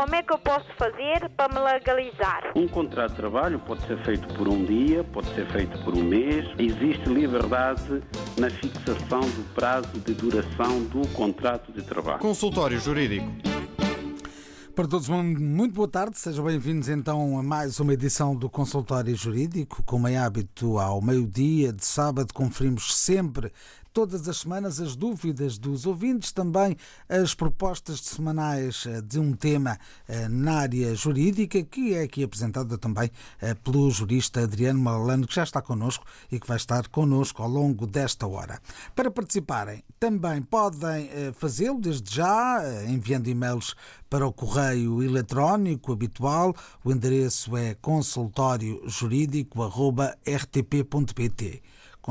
como é que eu posso fazer para me legalizar? Um contrato de trabalho pode ser feito por um dia, pode ser feito por um mês. Existe liberdade na fixação do prazo de duração do contrato de trabalho. Consultório Jurídico. Para todos, muito boa tarde. Sejam bem-vindos então a mais uma edição do Consultório Jurídico. Como é hábito, ao meio-dia de sábado, conferimos sempre todas as semanas as dúvidas dos ouvintes, também as propostas semanais eh, de um tema eh, na área jurídica, que é aqui apresentada também eh, pelo jurista Adriano Malano, que já está connosco e que vai estar connosco ao longo desta hora. Para participarem, também podem fazê-lo desde já, enviando e-mails para o correio eletrónico habitual. O endereço é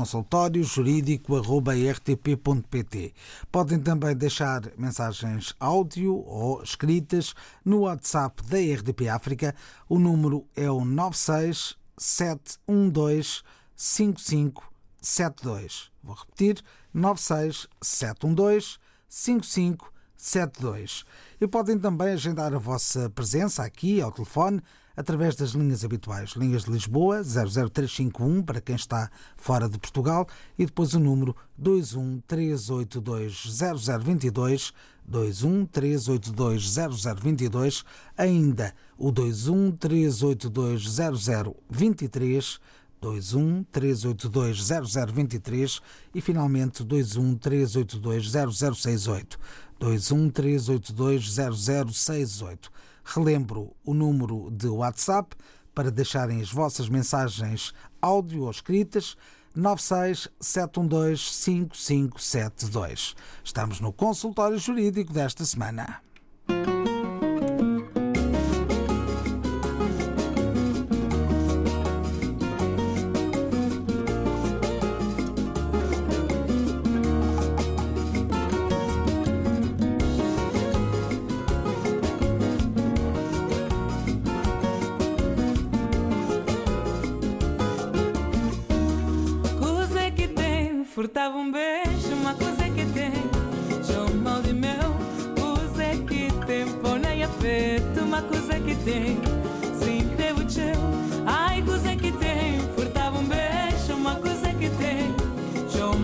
consultóriojurídico.rtp.pt consultóriojurídico.rtp.pt. Podem também deixar mensagens áudio ou escritas no WhatsApp da RDP África. O número é o 96712 5572. Vou repetir: 96712 5572. E podem também agendar a vossa presença aqui ao telefone através das linhas habituais. Linhas de Lisboa, 00351 para quem está fora de Portugal e depois o número 213820022 213820022 ainda o 213820023 213820023 e finalmente 213820068 213820068 Relembro o número de WhatsApp para deixarem as vossas mensagens áudio ou escritas 967125572. Estamos no consultório jurídico desta semana.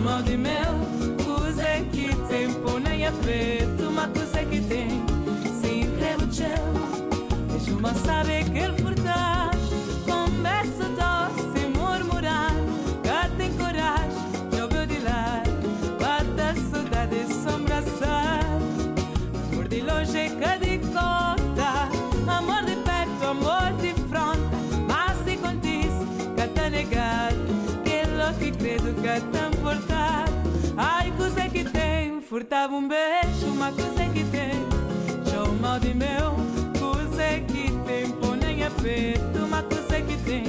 Mal de mel, coisa que tem. Ponei afeto, uma coisa que tem. Sim, devo teu, beijo, mas sabe que ele Furtava um beijo, uma coisa que tem. Show mal de meu Coisa que tem. Põe a peito, uma coisa que tem.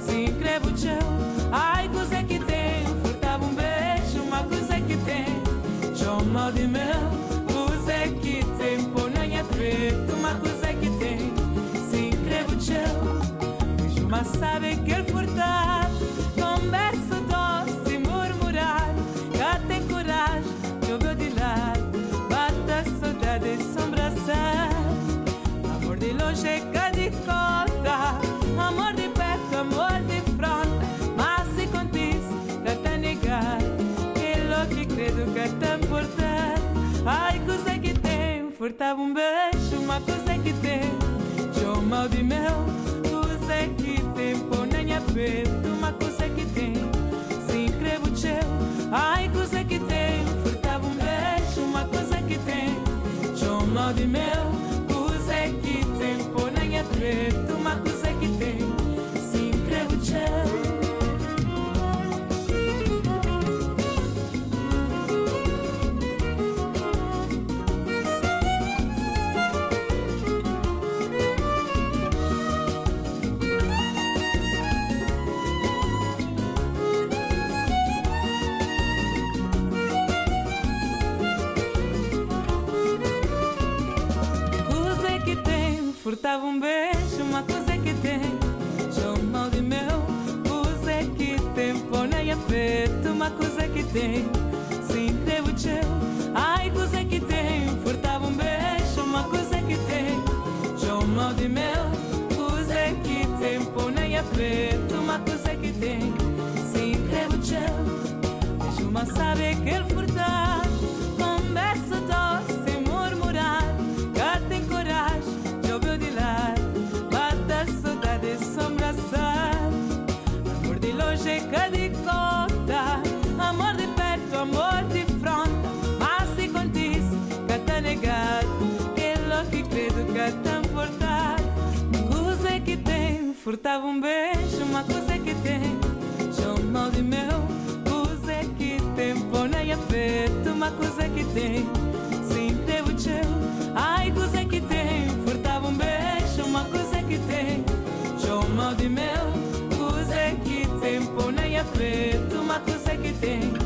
Se inscreve o teu Ai, coisa que tem. Furtava um beijo, uma coisa que tem. Show mal de meu coisa que tem, põe a preto, uma coisa que tem, se inscreve o teu, vejo mas sabe que ele furtar, furtava um beijo, uma coisa que tem, João mal de mel, coisa que tem, põe a peito, uma coisa que tem, se inscreve o teu, ai coisa que tem, furtava um beijo, uma coisa que tem, João mal de mel, coisa que tem, põe a peito, uma coisa furtava um beijo, uma coisa que tem, mal de mel, coisa que tem, põe a peito, uma coisa que tem, se inscreve o teu, ai coisa que tem, furtava um beijo, uma coisa que tem, de mel, coisa que tem, pão nem a preto, uma coisa que tem, sim, creme gel. Deixa uma sabe que ele furtar, tem, furtava um beijo, uma coisa que tem, chama de meu, coisa que tem, põe a peito, uma coisa que tem, sim, crevo teu, ai, coisa que tem, furtava um beijo, uma coisa que tem, chama de meu, coisa que tem, põe a peito, uma coisa que tem,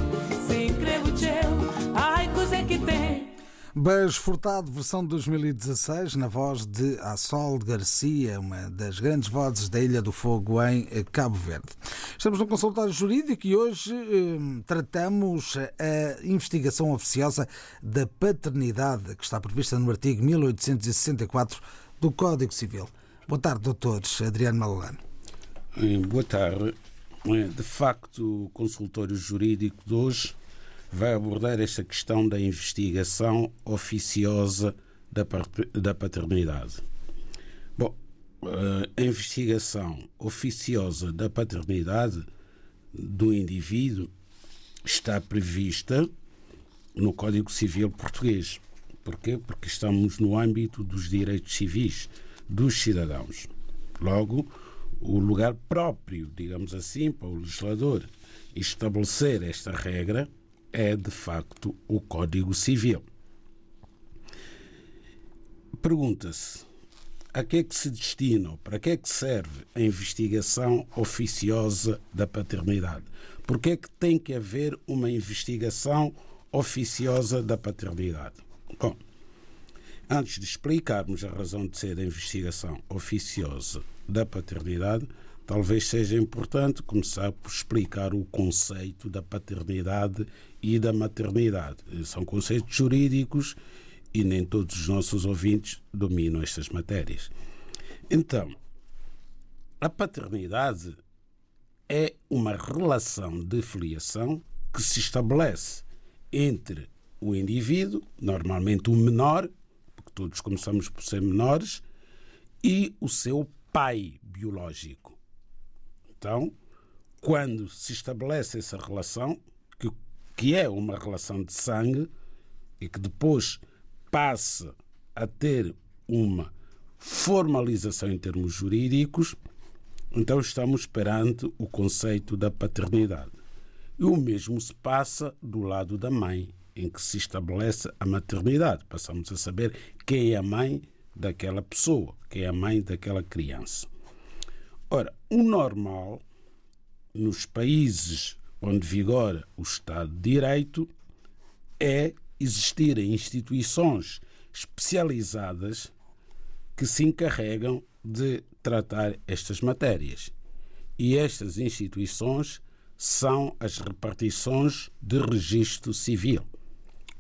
Beijo Furtado, versão de 2016, na voz de Assol Garcia, uma das grandes vozes da Ilha do Fogo em Cabo Verde. Estamos no consultório jurídico e hoje eh, tratamos a investigação oficiosa da paternidade, que está prevista no artigo 1864 do Código Civil. Boa tarde, doutores Adriano Malalano. Boa tarde. De facto, o consultório jurídico de hoje vai abordar esta questão da investigação oficiosa da paternidade. Bom, a investigação oficiosa da paternidade do indivíduo está prevista no Código Civil Português. Porquê? Porque estamos no âmbito dos direitos civis dos cidadãos. Logo, o lugar próprio, digamos assim, para o legislador estabelecer esta regra é de facto o Código Civil. Pergunta-se a que é que se destina, para que é que serve a investigação oficiosa da paternidade? Por que é que tem que haver uma investigação oficiosa da paternidade? Bom, antes de explicarmos a razão de ser a investigação oficiosa da paternidade, talvez seja importante começar por explicar o conceito da paternidade e da maternidade. São conceitos jurídicos e nem todos os nossos ouvintes dominam estas matérias. Então, a paternidade é uma relação de filiação que se estabelece entre o indivíduo, normalmente o menor, porque todos começamos por ser menores, e o seu pai biológico. Então, quando se estabelece essa relação, que, que é uma relação de sangue, e que depois passa a ter uma formalização em termos jurídicos, então estamos perante o conceito da paternidade. E o mesmo se passa do lado da mãe, em que se estabelece a maternidade. Passamos a saber quem é a mãe daquela pessoa, quem é a mãe daquela criança. Ora, o normal nos países onde vigora o Estado de Direito é existirem instituições especializadas que se encarregam de tratar estas matérias. E estas instituições são as repartições de registro civil,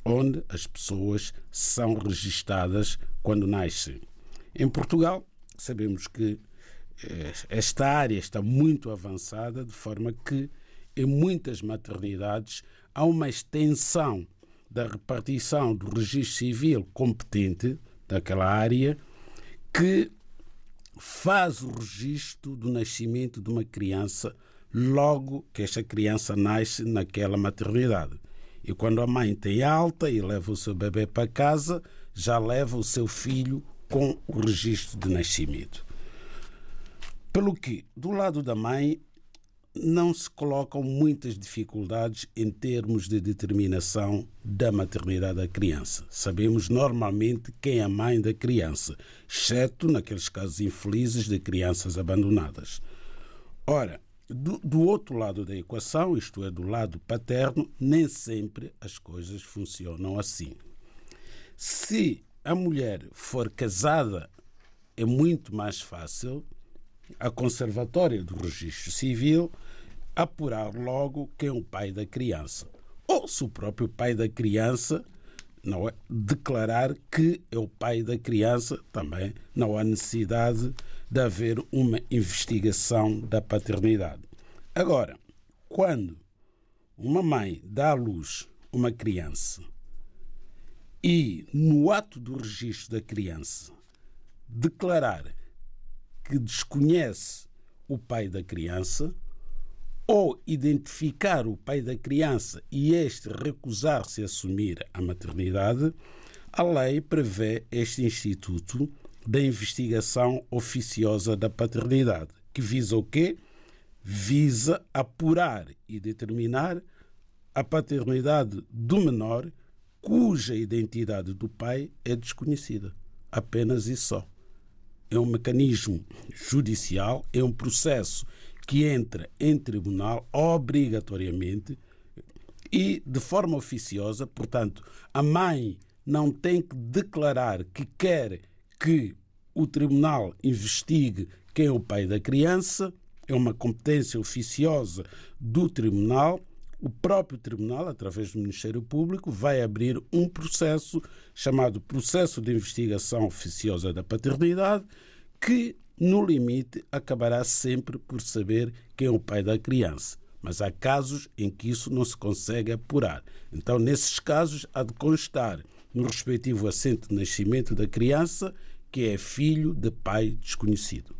onde as pessoas são registadas quando nascem. Em Portugal, sabemos que esta área está muito avançada, de forma que em muitas maternidades há uma extensão da repartição do registro civil competente daquela área que faz o registro do nascimento de uma criança logo que esta criança nasce naquela maternidade. E quando a mãe tem alta e leva o seu bebê para casa, já leva o seu filho com o registro de nascimento. Pelo que, do lado da mãe, não se colocam muitas dificuldades em termos de determinação da maternidade da criança. Sabemos normalmente quem é a mãe da criança, exceto naqueles casos infelizes de crianças abandonadas. Ora, do, do, outro lado da equação, isto é, do lado paterno, nem sempre as coisas funcionam assim. Se a mulher for casada, é muito mais fácil a Conservatória do Registro Civil apurar logo quem é o pai da criança. Ou se o próprio pai da criança não é? declarar que é o pai da criança, também não há necessidade de haver uma investigação da paternidade. Agora, quando uma mãe dá à luz uma criança e, no ato do registro da criança, declarar que desconhece o pai da criança, ou identificar o pai da criança e este recusar-se a assumir a maternidade, a lei prevê este instituto da investigação oficiosa da paternidade, que visa o quê? Visa apurar e determinar a paternidade do menor cuja identidade do pai é desconhecida. Apenas e só. É um mecanismo judicial, é um processo que entra em tribunal obrigatoriamente e de forma oficiosa, portanto, a mãe não tem que declarar que quer que o tribunal investigue quem é o pai da criança, é uma competência oficiosa do tribunal. O próprio tribunal, através do Ministério Público, vai abrir um processo chamado Processo de Investigação Oficiosa da Paternidade, que, no limite, acabará sempre por saber quem é o pai da criança. Mas há casos em que isso não se consegue apurar. Então, nesses casos, há de constar no respectivo assento de nascimento da criança que é filho de pai desconhecido.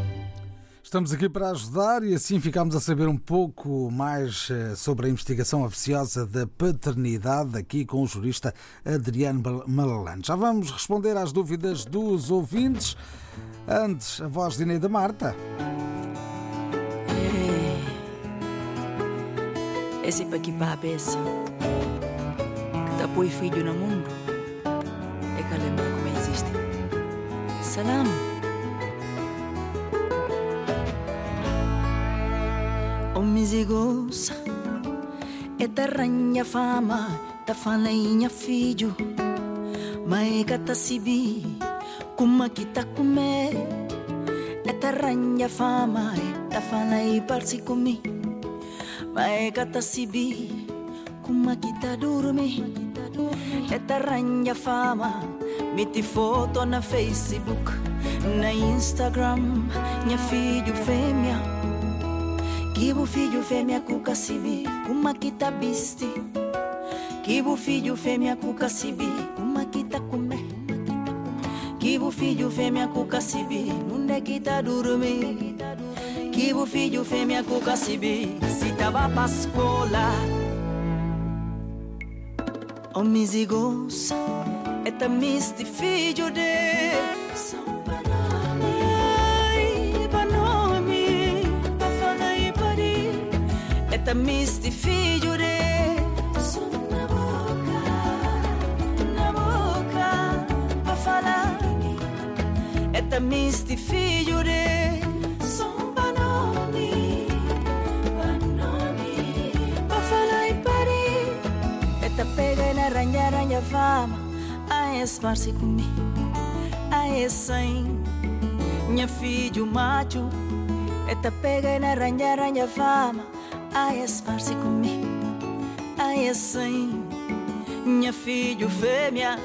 Estamos aqui para ajudar e assim ficamos a saber um pouco mais eh, sobre a investigação oficiosa da paternidade aqui com o jurista Adriano Malalane. Já vamos responder às dúvidas dos ouvintes. Antes, a voz de Ineida Marta. Esse para que cabeça que dá põe filho no mundo é que lembra como existe. Salam. O misigosa é da ranha fama da falainha filho mas gata sibi kuma kita kume. É da ranha fama da falai parsi comigo Mae kata sibi Kuma kita dorme Eta ranha fama Miti foto na Facebook Na Instagram Minha filho fêmea Kibu filho fêmea kuka sibi Kuma kita bisti. Kibu filho fêmea kuka sibi Kuma kita kume. Kibu filho fêmea kuka sibi Nunde kita dorme Kibu filho fêmea kuka sibi Se tava pra escola O misigos É tamisti filho de. banami De São na boca Na boca Pa falar É tamisti filho de São banami Banami Pa falar e pari Eta pega na ranha ranha fama A esparce comigo A essem Minha filho macho. Eta pega na ranha ranha fama A esparce comigo A essem Minha filho fêmea.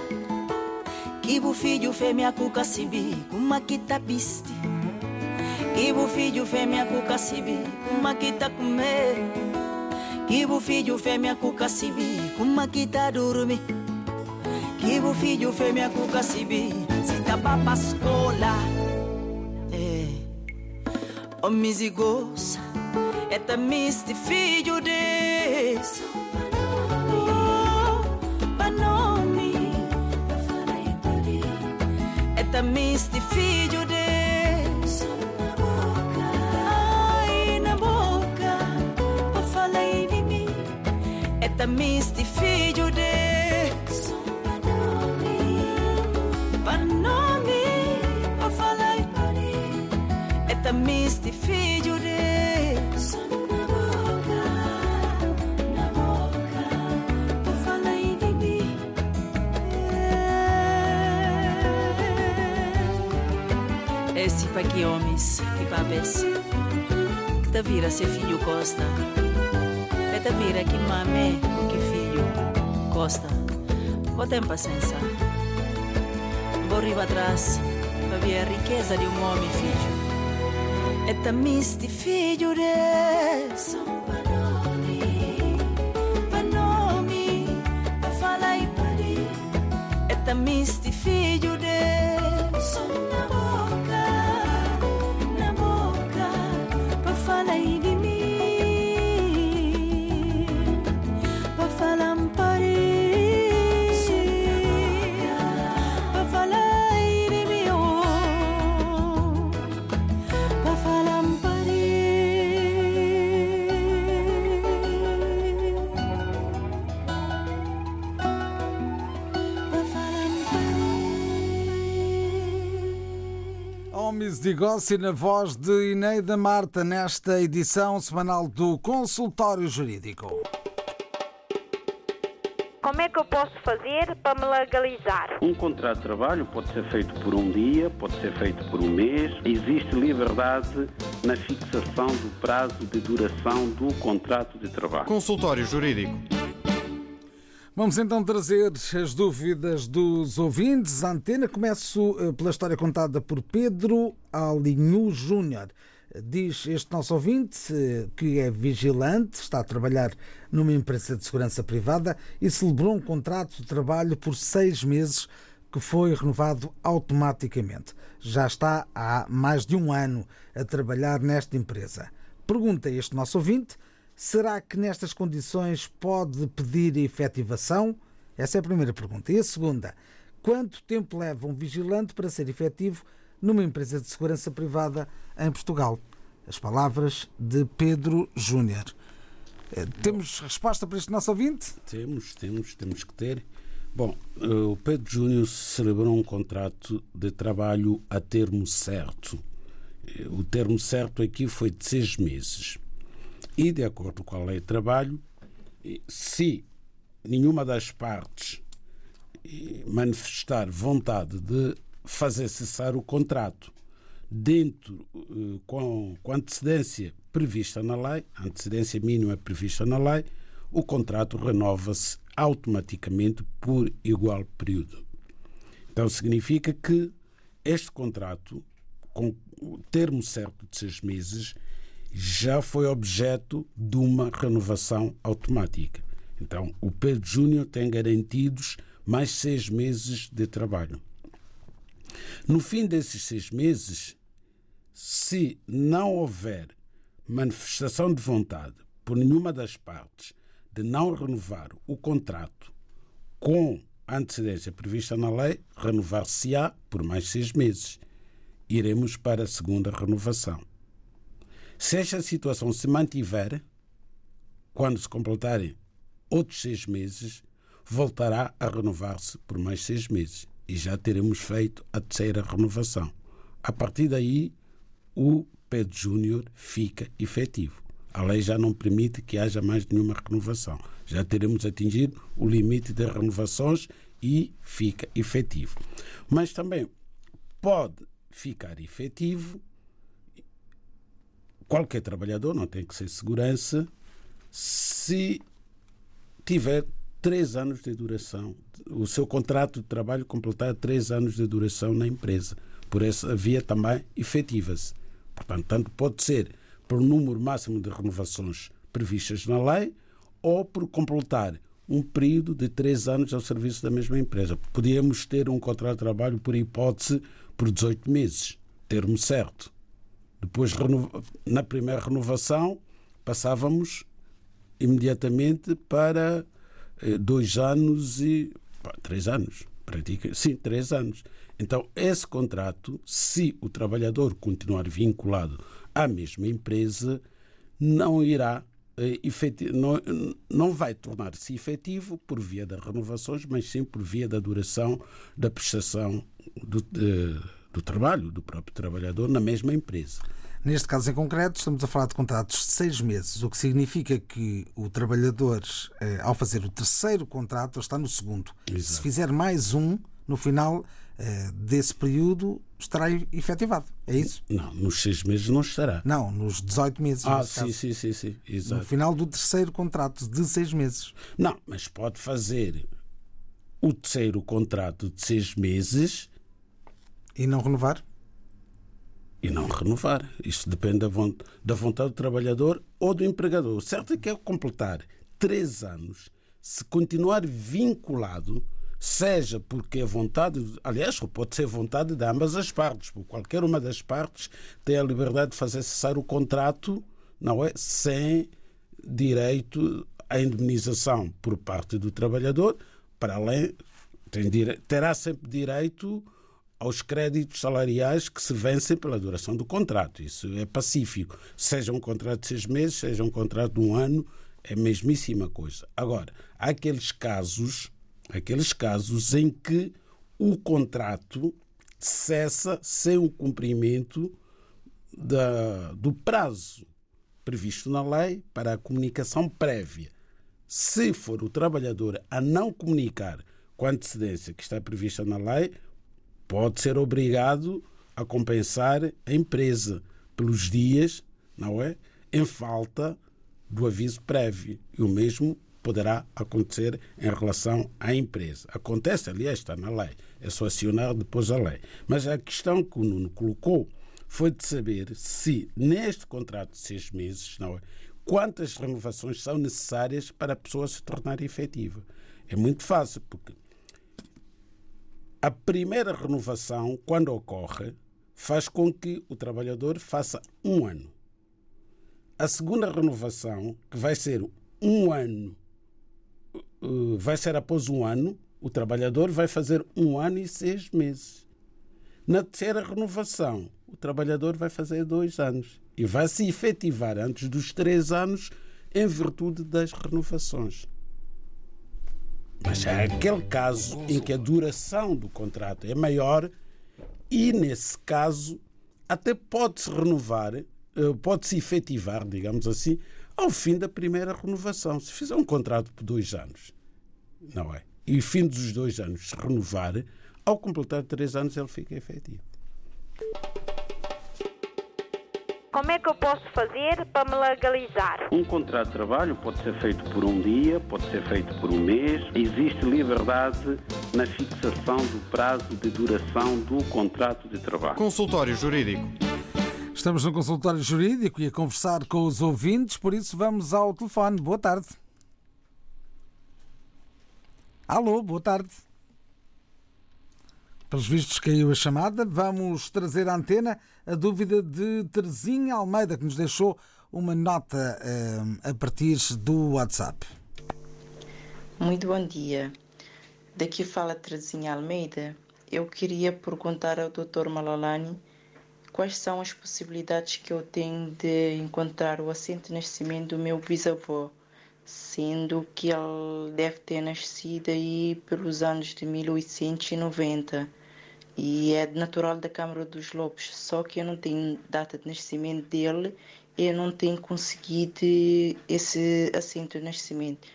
Kibu filho fêmea kuka sibi Kuma kita bisti Kibu filho fêmea kuka sibi Kuma kita comer Kibu filho fêmea kuka sibi Kuma kita dormir Kibu filho fêmea kuka sibi Se tava pra escola É O misigos É tamisti filho de Oh, Banoni É tamisti filho de Ai, na boca Pra falar de mim É tamisti filho de Banoni Pra falar misti filho para que homens e papéis Que tá vira ser filho Costa É tá vira que mame que filho Costa Vou ter paciência Vou riba atrás Pra ver a riqueza de um homem filho. É tá misti filho de De Negócio na voz de Ineida Marta nesta edição semanal do Consultório Jurídico. Como é que eu posso fazer para me legalizar? Um contrato de trabalho pode ser feito por um dia, pode ser feito por um mês. Existe liberdade na fixação do prazo de duração do contrato de trabalho. Consultório Jurídico. Vamos então trazer as dúvidas dos ouvintes. A antena começo eh, pela história contada por Pedro Alinhu Júnior. Diz este nosso ouvinte eh, que é vigilante, está a trabalhar numa empresa de segurança privada e celebrou um contrato de trabalho por seis meses que foi renovado automaticamente. Já está há mais de um ano a trabalhar nesta empresa. Pergunta este nosso ouvinte Será que nestas condições pode pedir efetivação? Essa é a primeira pergunta. E a segunda, quanto tempo leva um vigilante para ser efetivo numa empresa de segurança privada em Portugal? As palavras de Pedro Júnior. Eh, Temos resposta para este nosso ouvinte? Temos, temos, temos que ter. Bom, eh, o Pedro Júnior celebrou um contrato de trabalho a termo certo. Eh, O termo certo aqui foi de seis meses. E, de acordo com a lei de trabalho, se nenhuma das partes manifestar vontade de fazer cessar o contrato dentro eh, com, com antecedência prevista na lei, a antecedência mínima prevista na lei, o contrato renova-se automaticamente por igual período. Então significa que este contrato, com o termo certo de seis meses, já foi objeto de uma renovação automática. Então, o Pedro Júnior tem garantidos mais seis meses de trabalho. No fim desses seis meses, se não houver manifestação de vontade por nenhuma das partes de não renovar o contrato com a antecedência prevista na lei, renovar-se-á por mais seis meses. Iremos para a segunda renovação. Se esta situação se mantiver, quando se completarem outros seis meses, voltará a renovar-se por mais seis meses e já teremos feito a terceira renovação. A partir daí, o Pedro Júnior fica efetivo. A lei já não permite que haja mais nenhuma renovação. Já teremos atingido o limite de renovações e fica efetivo. Mas também pode ficar efetivo qualquer trabalhador, não tem que ser segurança, se tiver três anos de duração, o seu contrato de trabalho completar três anos de duração na empresa. Por essa via também efetiva-se. Portanto, tanto pode ser por número máximo de renovações previstas na lei ou por completar um período de três anos ao serviço da mesma empresa. Podíamos ter um contrato de trabalho, por hipótese, por 18 meses, termo certo. Depois, na primeira renovação, passávamos imediatamente para eh, dois anos e. Três anos. Pratica, sim, três anos. Então, esse contrato, se o trabalhador continuar vinculado à mesma empresa, não irá eh, efeti- não, não vai tornar-se efetivo por via das renovações, mas sim por via da duração da prestação do, de- do trabalho do próprio trabalhador na mesma empresa. Neste caso em concreto, estamos a falar de contratos de seis meses, o que significa que o trabalhador, eh, ao fazer o terceiro contrato, está no segundo. Exato. Se fizer mais um, no final eh, desse período, estará efetivado. É isso? Não, nos seis meses não estará. Não, nos 18 meses. Ah, sim, caso. sim, sim, sim. No Exato. final do terceiro contrato de seis meses. Não, mas pode fazer o terceiro contrato de seis meses E não renovar? e não renovar. Isso depende da von- da vontade do trabalhador ou do empregador. O certo é que é completar três anos, se continuar vinculado, seja porque é vontade, aliás, pode ser vontade de ambas as partes, porque qualquer uma das partes tem a liberdade de fazer cessar o contrato, não é? Sem direito à indemnização por parte do trabalhador, para além, tem terá sempre direito aos créditos salariais que se vencem pela duração do contrato. Isso é pacífico. Seja um contrato de seis meses, seja um contrato de um ano, é a mesmíssima coisa. Agora, há aqueles casos, aqueles casos em que o contrato cessa sem o cumprimento da- do prazo previsto na lei para a comunicação prévia. Se for o trabalhador a não comunicar com antecedência que está prevista na lei, pode ser obrigado a compensar a empresa pelos dias, não é? Em falta do aviso prévio. E o mesmo poderá acontecer em relação à empresa. Acontece, aliás, está na lei. É só acionar depois a lei. Mas a questão que o Nuno colocou foi de saber se neste contrato de seis meses, não é? Quantas renovações são necessárias para a pessoa se tornar efetiva? É muito fácil, porque a primeira renovação, quando ocorre, faz com que o trabalhador faça um ano. A segunda renovação, que vai ser um ano, eh, vai ser após um ano, o trabalhador vai fazer um ano e seis meses. Na terceira renovação, o trabalhador vai fazer dois anos e vai se efetivar antes dos três anos em virtude das renovações. Mas é aquele caso em que a duração do contrato é maior e, nesse caso, até pode-se renovar, eh, pode-se efetivar, digamos assim, ao fim da primeira renovação. Se fizer um contrato por dois anos, não é? E, fim dos dois anos, se renovar, ao completar três anos, ele fica efetivo. Como é que eu posso fazer para me legalizar? Um contrato de trabalho pode ser feito por um dia, pode ser feito por um mês. Existe liberdade na fixação do prazo de duração do contrato de trabalho. Consultório Jurídico. Estamos no consultório jurídico e a conversar com os ouvintes, por isso vamos ao telefone. Boa tarde. Alô, boa tarde. Pelos vistos caiu a chamada, vamos trazer à antena a dúvida de Terezinha Almeida, que nos deixou uma nota eh, a partir do WhatsApp. Muito bom dia. Daqui fala Terezinha Almeida. Eu queria perguntar ao Dr. Malalani quais são as possibilidades que eu tenho de encontrar o assento de nascimento do meu bisavô, sendo que ele deve ter nascido aí pelos anos de 1890 e é natural da Câmara dos Lobos, só que eu não tenho data de nascimento dele e eu não tenho conseguido esse assento de nascimento.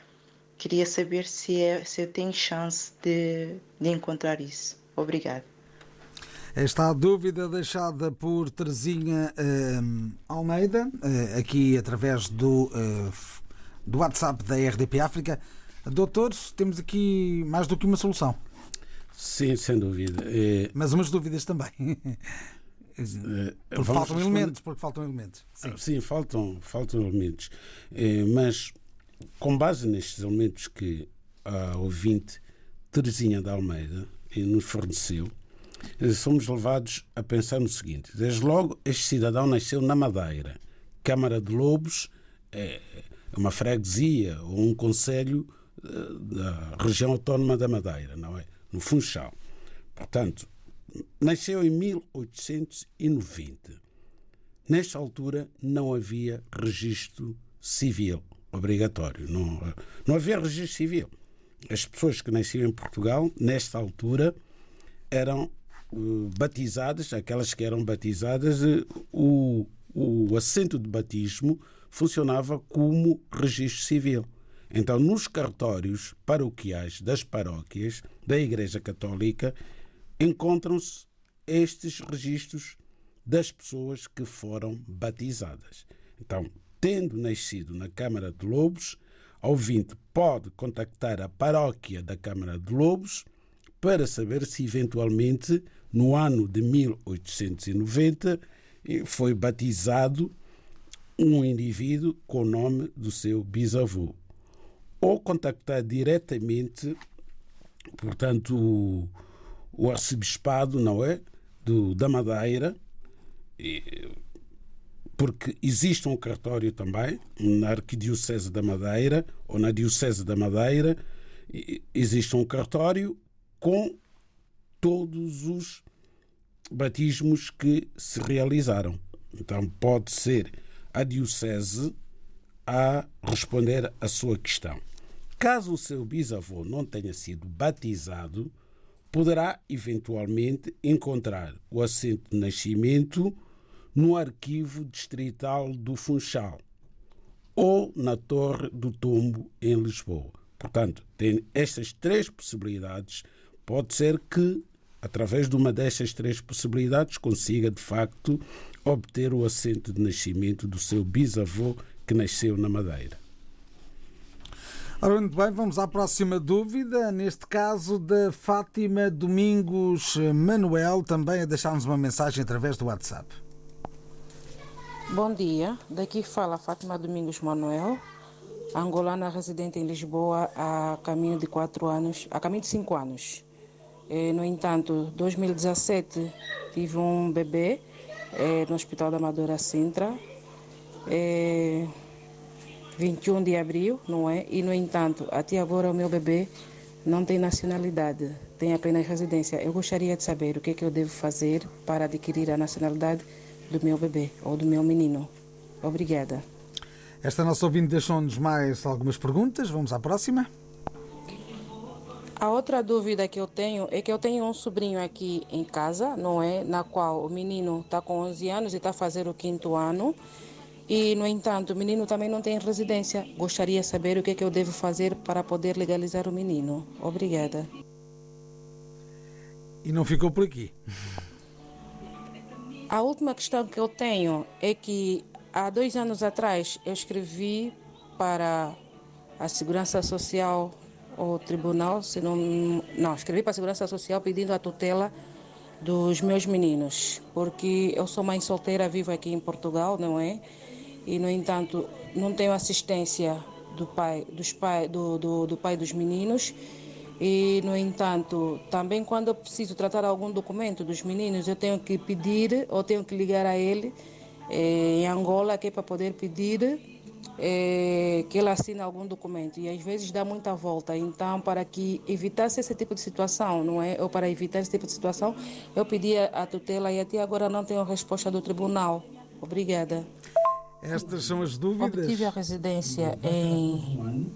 Queria saber se, é, se eu tenho chance de, de encontrar isso. Obrigada. Esta a dúvida deixada por Terezinha eh, Almeida, eh, aqui através do, eh, do WhatsApp da RDP África. Doutores, temos aqui mais do que uma solução, Sim, sem dúvida. É, mas umas dúvidas também. é, Porque faltam responder- elementos, porque faltam elementos. Sim. Sim, faltam, faltam elementos. Eh, mas, com base nestes elementos que a ouvinte Terezinha da Almeida eh, nos forneceu, eh, somos levados a pensar no seguinte: desde logo, este cidadão nasceu na Madeira. Câmara de Lobos é uma freguesia ou um conselho eh, da região autónoma da Madeira, não é? No Funchal. Portanto, nasceu em 1890. Nesta altura não havia registro civil obrigatório. Não, não havia registro civil. As pessoas que nasciam em Portugal, nesta altura, eram eh, batizadas, aquelas que eram batizadas, eh, o, o assento de batismo funcionava como registro civil. Então, nos cartórios paroquiais das paróquias da Igreja Católica encontram-se estes registros das pessoas que foram batizadas. Então, tendo nascido na Câmara de Lobos, a ouvinte pode contactar a paróquia da Câmara de Lobos para saber se eventualmente no ano de 1890 foi batizado um indivíduo com o nome do seu bisavô. Ou contactar diretamente, portanto, o, o arcebispado, não é? Do, da Madeira, porque existe um cartório também na Arquidiocese da Madeira ou na Diocese da Madeira, existe um cartório com todos os batismos que se realizaram. Então pode ser a Diocese a responder a sua questão. Caso o seu bisavô não tenha sido batizado, poderá eventualmente encontrar o assento de nascimento no arquivo distrital do Funchal ou na Torre do Tombo em Lisboa. Portanto, tem estas três possibilidades. Pode ser que, através de uma destas três possibilidades, consiga de facto obter o assento de nascimento do seu bisavô que nasceu na Madeira. Ora, muito bem, vamos à próxima dúvida. Neste caso, da Fátima Domingos Manuel, também a deixar-nos uma mensagem através do WhatsApp. Bom dia, daqui fala Fátima Domingos Manuel, angolana residente em Lisboa há caminho de quatro anos, a caminho de cinco anos. No entanto, 2017 tive um bebê no Hospital da Amadora Sintra, 21 de abril, não é? E no entanto, até agora o meu bebê não tem nacionalidade, tem apenas residência. Eu gostaria de saber o que, é que eu devo fazer para adquirir a nacionalidade do meu bebê ou do meu menino. Obrigada. Esta nossa ouvinte deixou-nos mais algumas perguntas. Vamos à próxima. A outra dúvida que eu tenho é que eu tenho um sobrinho aqui em casa, não é? Na qual o menino está com 11 anos e está a fazer o quinto ano. E, no entanto, o menino também não tem residência. Gostaria de saber o que, é que eu devo fazer para poder legalizar o menino. Obrigada. E não ficou por aqui. A última questão que eu tenho é que há dois anos atrás eu escrevi para a Segurança Social ou Tribunal, se não, não, escrevi para a Segurança Social pedindo a tutela dos meus meninos, porque eu sou mãe solteira, vivo aqui em Portugal, não é? E no entanto não tenho assistência do pai, dos pai, do, do, do pai dos meninos e, no entanto, também quando eu preciso tratar algum documento dos meninos, eu tenho que pedir ou tenho que ligar a ele eh, em Angola, que é para poder pedir eh, que ele assine algum documento. E às vezes dá muita volta. Então, para que evitasse esse tipo de situação, não é? Ou para evitar esse tipo de situação, eu pedi a tutela e até agora não tenho resposta do tribunal. Obrigada. Estas são as dúvidas. Obtive a residência em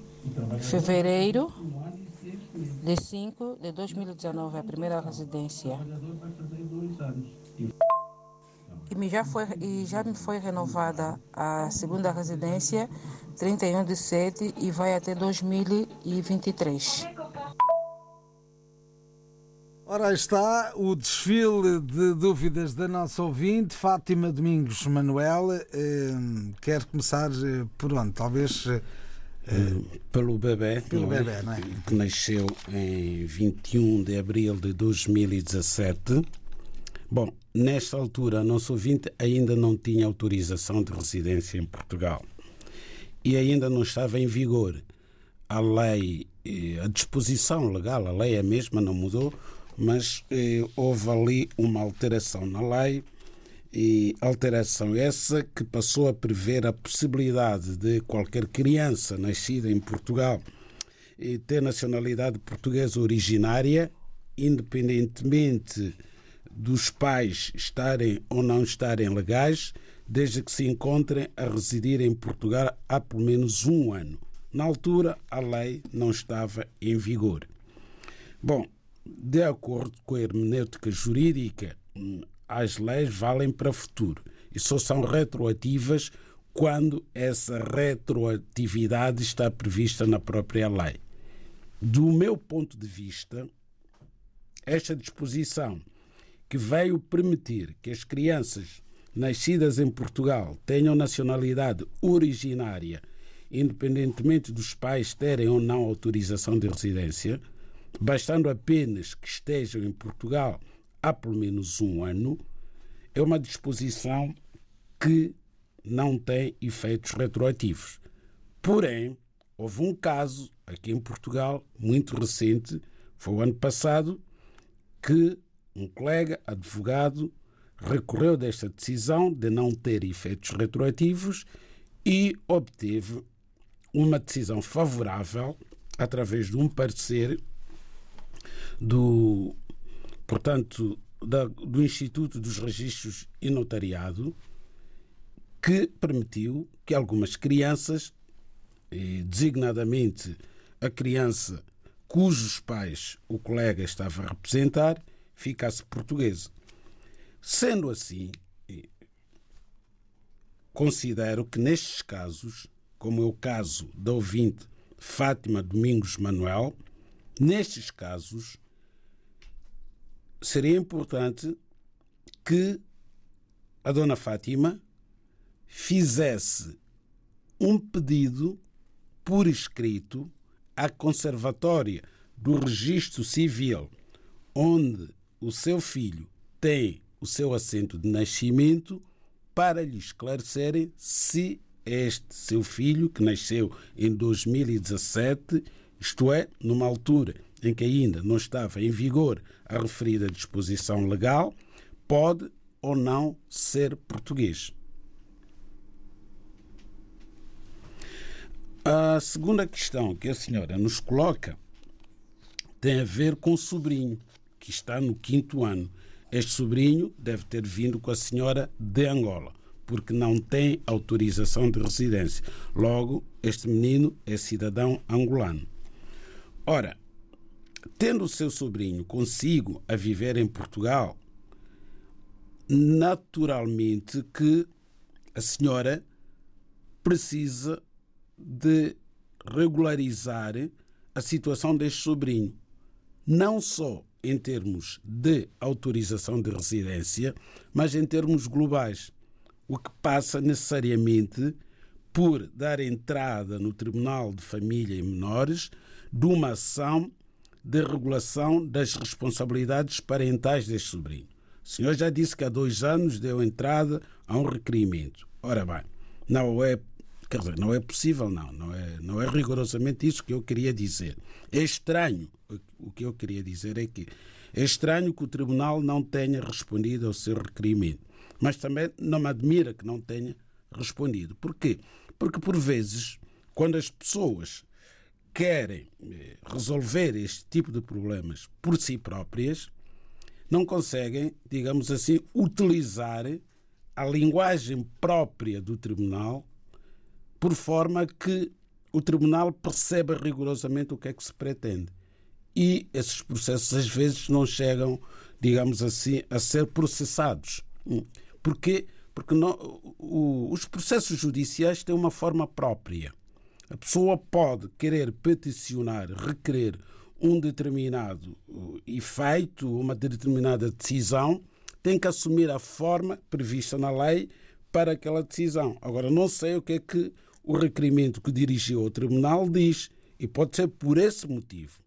fevereiro de 5 de 2019, a primeira residência. E, me já, foi, e já me foi renovada a segunda residência, 31 de 7, e vai até 2023. Ora, aí está o desfile de dúvidas da nossa ouvinte, Fátima Domingos Manuel. Eh, quer começar eh, por onde? Talvez. Eh, pelo bebê, pelo não bebê, é? é? que nasceu em 21 de abril de 2017. Bom, nesta altura, a nosso ouvinte ainda não tinha autorização de residência em Portugal e ainda não estava em vigor a lei, eh, a disposição legal, a lei é a mesma, não mudou, mas eh, houve ali uma alteração na lei e alteração essa que passou a prever a possibilidade de qualquer criança nascida em Portugal e ter nacionalidade portuguesa originária, independentemente dos pais estarem ou não estarem legais, desde que se encontrem a residir em Portugal há pelo menos um ano. Na altura, a lei não estava em vigor. Bom, de acordo com a hermenêutica jurídica, as leis valem para o futuro. e só são retroativas quando essa retroatividade está prevista na própria lei. Do meu ponto de vista, esta disposição que veio permitir que as crianças nascidas em Portugal tenham nacionalidade originária, independentemente dos pais terem ou não autorização de residência, bastando apenas que estejam em Portugal há pelo menos um ano, é uma disposição que não tem efeitos retroativos. Porém, houve um caso aqui em Portugal, muito recente, foi o ano passado, que um colega advogado recorreu desta decisão de não ter efeitos retroativos e obteve uma decisão favorável através de um parecer do, portanto, da, do Instituto dos Registros e Notariado, que permitiu que algumas crianças, designadamente a criança cujos pais o colega estava a representar, ficasse portuguesa. Sendo assim, considero que nestes casos, como é o caso da ouvinte Fátima Domingos Manuel, nestes casos seria importante que a dona Fátima fizesse um pedido por escrito à Conservatória do Registro Civil, onde o seu filho tem o seu assento de nascimento, para lhe esclarecerem se este seu filho, que nasceu em 2017, isto é, numa altura em que ainda não estava em vigor a referida disposição legal, pode ou não ser português. A segunda questão que a senhora nos coloca tem a ver com o sobrinho, que está no quinto ano. Este sobrinho deve ter vindo com a senhora de Angola, porque não tem autorização de residência. Logo, este menino é cidadão angolano. Ora, tendo o seu sobrinho consigo a viver em Portugal, naturalmente que a senhora precisa de regularizar a situação deste sobrinho, não só em termos de autorização de residência, mas em termos globais, o que passa necessariamente por dar entrada no Tribunal de Família e Menores de uma ação de regulação das responsabilidades parentais deste sobrinho. O senhor já disse que há dois anos deu entrada a um requerimento. Ora bem, não é Quer dizer, não é possível, não. Não é, não é rigorosamente isso que eu queria dizer. É estranho. O que eu queria dizer é que é estranho que o Tribunal não tenha respondido ao seu requerimento. Mas também não me admira que não tenha respondido. Porquê? Porque, por vezes, quando as pessoas querem eh, resolver este tipo de problemas por si próprias, não conseguem, digamos assim, utilizar a linguagem própria do Tribunal por forma que o Tribunal perceba rigorosamente o que é que se pretende. E esses processos às vezes não chegam, digamos assim, a ser processados. Hum. Porquê? Porque não, o, os processos judiciais têm uma forma própria. A pessoa pode querer peticionar, requerer um determinado uh, efeito, uma determinada decisão, tem que assumir a forma prevista na lei para aquela decisão. Agora, não sei o que é que o requerimento que dirigiu ao tribunal diz, e pode ser por esse motivo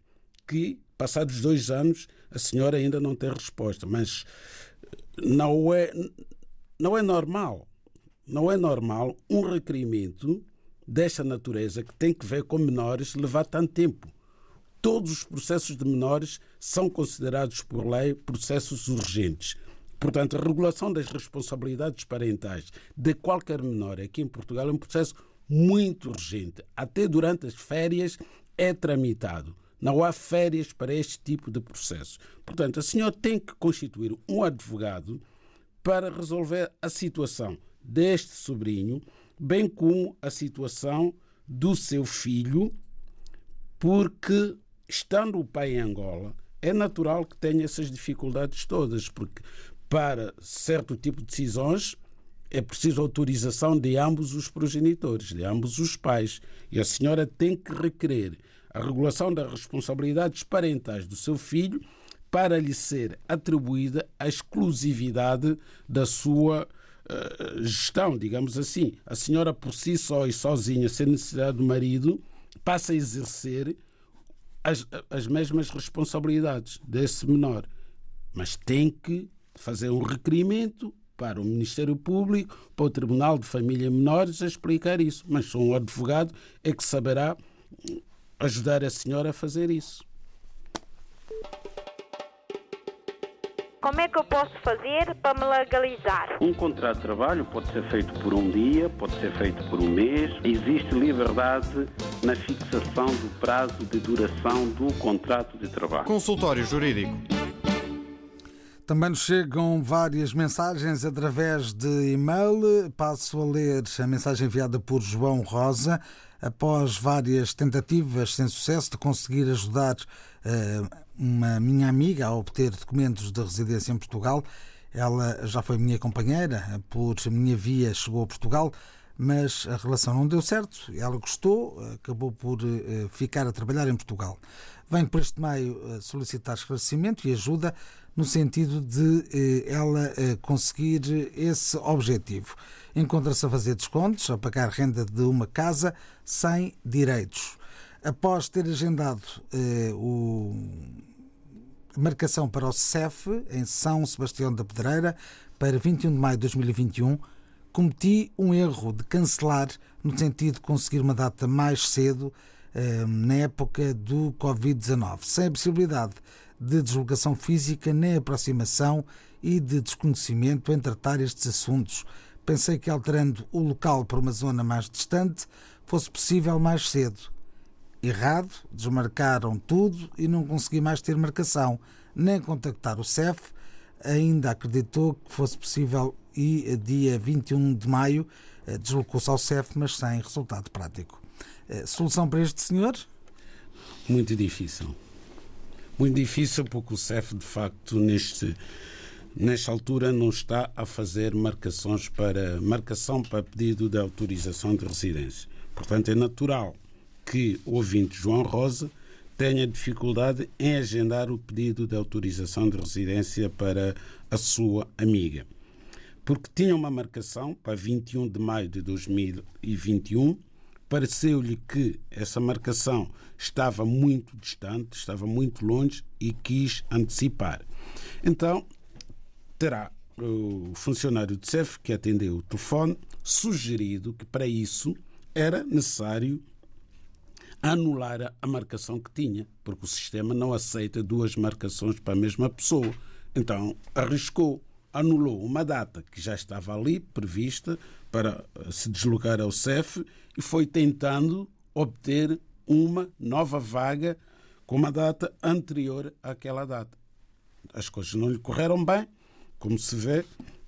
que, passados dois anos, a senhora ainda não tem resposta. Mas não é, não é normal. Não é normal um requerimento desta natureza que tem que ver com menores levar tanto tempo. Todos os processos de menores são considerados por lei processos urgentes. Portanto, a regulação das responsabilidades parentais de qualquer menor aqui em Portugal é um processo muito urgente. Até durante as férias é tramitado. Não há férias para este tipo de processo. Portanto, a senhora tem que constituir um advogado para resolver a situação deste sobrinho, bem como a situação do seu filho, porque, estando o pai em Angola, é natural que tenha essas dificuldades todas, porque para certo tipo de decisões é preciso autorização de ambos os progenitores, de ambos os pais. E a senhora tem que requerer a regulação das responsabilidades parentais do seu filho para lhe ser atribuída a exclusividade da sua uh, gestão, digamos assim. A senhora por si só e sozinha, sem necessidade do marido, passa a exercer as, as mesmas responsabilidades desse menor. Mas tem que fazer um requerimento para o Ministério Público, para o Tribunal de Família Menores a explicar isso. Mas só um advogado é que saberá ajudar a senhora a fazer isso. Como é que eu posso fazer para me legalizar? Um contrato de trabalho pode ser feito por um dia, pode ser feito por um mês. Existe liberdade na fixação do prazo de duração do contrato de trabalho. Consultório Jurídico. Também nos chegam várias mensagens através de e-mail. Passo a ler a mensagem enviada por João Rosa. Após várias tentativas sem sucesso de conseguir ajudar uh, uma minha amiga a obter documentos de residência em Portugal, ela já foi minha companheira, por minha via chegou a Portugal, mas a relação não deu certo. Ela gostou, acabou por uh, ficar a trabalhar em Portugal. Venho por este meio uh, solicitar esclarecimento e ajuda no sentido de eh, ela eh, conseguir esse objetivo. Encontra-se a fazer descontos, a pagar renda de uma casa sem direitos. Após ter agendado eh, o marcação para o CEF em São Sebastião da Pedreira para 21 de maio de 2021, cometi um erro de cancelar no sentido de conseguir uma data mais cedo na época do Covid-19, sem a possibilidade de deslocação física, nem aproximação e de desconhecimento em tratar estes assuntos. Pensei que alterando o local para uma zona mais distante fosse possível mais cedo. Errado, desmarcaram tudo e não consegui mais ter marcação, nem contactar o CEF. Ainda acreditou que fosse possível e dia 21 de maio eh, deslocou-se ao CEF, mas sem resultado prático. Eh, solução para este senhor? Muito difícil muito difícil porque o CEF, de facto, neste, nesta altura não está a fazer marcações para marcação para pedido de autorização de residência. Portanto, é natural que o ouvinte João Rosa tenha dificuldade em agendar o pedido de autorização de residência para a sua amiga. Porque tinha uma marcação para 21 de maio de 2021 pareceu-lhe que essa marcação estava muito distante, estava muito longe e quis antecipar. Então, terá o funcionário de CEF que atendeu o telefone sugerido que para isso era necessário anular a marcação que tinha, porque o sistema não aceita duas marcações para a mesma pessoa. Então, arriscou, anulou uma data que já estava ali prevista para se deslocar ao CEF e foi tentando obter uma nova vaga com uma data anterior àquela data. As coisas não lhe correram bem, como se vê,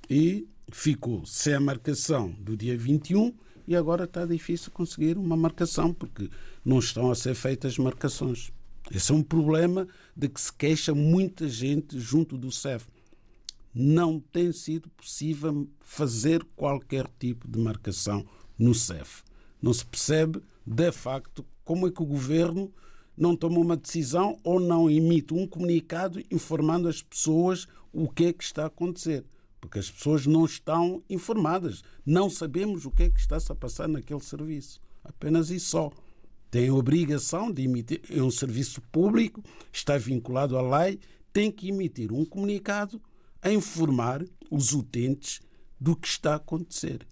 e ficou sem a marcação do dia 21 e agora está difícil conseguir uma marcação porque não estão a ser feitas marcações. Esse é um problema de que se queixa muita gente junto do CEF. Não tem sido possível fazer qualquer tipo de marcação no CEF não se percebe, de facto, como é que o governo não toma uma decisão ou não emite um comunicado informando as pessoas o que é que está a acontecer. Porque as pessoas não estão informadas. Não sabemos o que é que está-se a passar naquele serviço. Apenas isso só. Tem a obrigação de emitir. É um serviço público, está vinculado à lei, tem que emitir um comunicado a informar os utentes do que está a acontecer.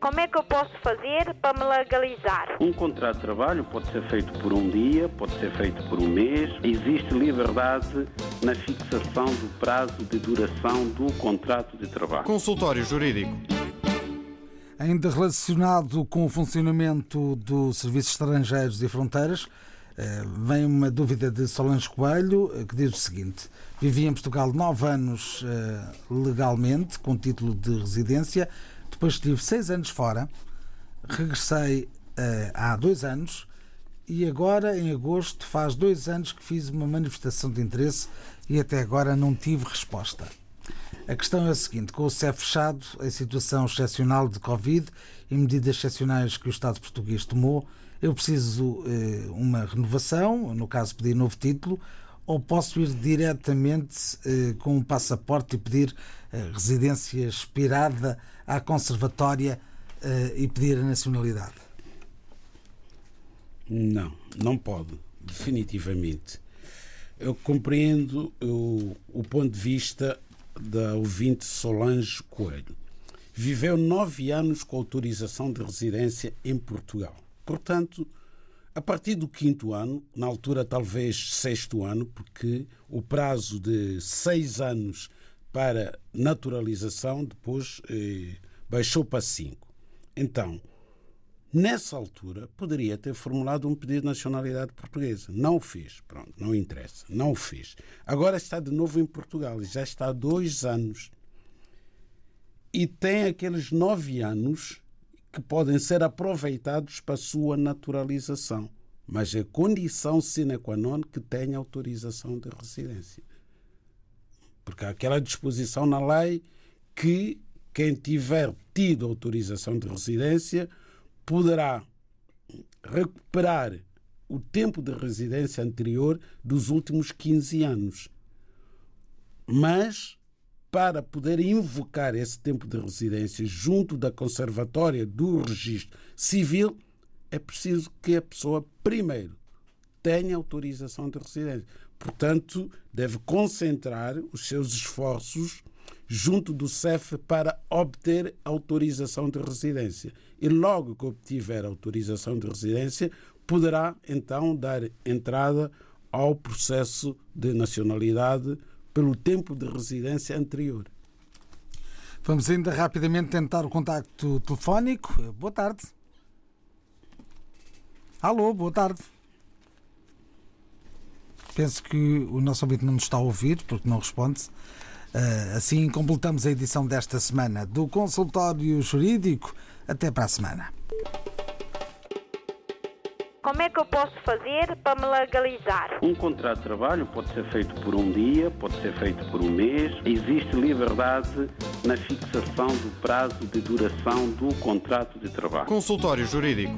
Como é que eu posso fazer para me legalizar? Um contrato de trabalho pode ser feito por um dia, pode ser feito por um mês. Existe liberdade na fixação do prazo de duração do contrato de trabalho. Consultório Jurídico. Ainda relacionado com o funcionamento do Serviço Estrangeiros e Fronteiras, eh, vem uma dúvida de Solange Coelho eh, que diz o seguinte: Vivi em Portugal nove anos eh, legalmente, com título de residência depois estive seis anos fora, regressei há dois anos e agora, em agosto, faz dois anos que fiz uma manifestação de interesse e até agora não tive resposta. A questão é a seguinte: com o CEF fechado, em situação excepcional de Covid e medidas excepcionais que o Estado português tomou, eu preciso eh, uma renovação, no caso pedir novo título, ou posso ir diretamente eh, com um passaporte e pedir eh, residência expirada à conservatória eh, e pedir a nacionalidade? Não, não pode, definitivamente. Eu compreendo o, o ponto de vista da ouvinte Solange Coelho. Viveu nove anos com autorização de residência em Portugal. Portanto, a partir do quinto ano, na altura talvez sexto ano, porque o prazo de seis anos para naturalização depois eh, baixou para cinco. Então, nessa altura, poderia ter formulado um pedido de nacionalidade portuguesa. Não o fez. Pronto, não interessa. Não o fez. Agora está de novo em Portugal. Já está há dois anos. E tem aqueles nove anos que podem ser aproveitados para a sua naturalização. Mas é condição sine qua non que tenha autorização de residência. Porque há aquela disposição na lei que quem tiver tido autorização de residência poderá recuperar o tempo de residência anterior dos últimos 15 anos. Mas, para poder invocar esse tempo de residência junto da Conservatória do Registro Civil, é preciso que a pessoa, primeiro, tenha autorização de residência. Portanto, deve concentrar os seus esforços junto do CEF para obter autorização de residência. E logo que obtiver autorização de residência, poderá então dar entrada ao processo de nacionalidade pelo tempo de residência anterior. Vamos ainda rapidamente tentar o contacto telefónico. Boa tarde. Alô, boa tarde. Penso que o nosso ouvinte não nos está a ouvir porque não responde. Uh, assim completamos a edição desta semana do Consultório Jurídico. Até para a semana. Como é que eu posso fazer para me legalizar? Um contrato de trabalho pode ser feito por um dia, pode ser feito por um mês. Existe liberdade na fixação do prazo de duração do contrato de trabalho. Consultório Jurídico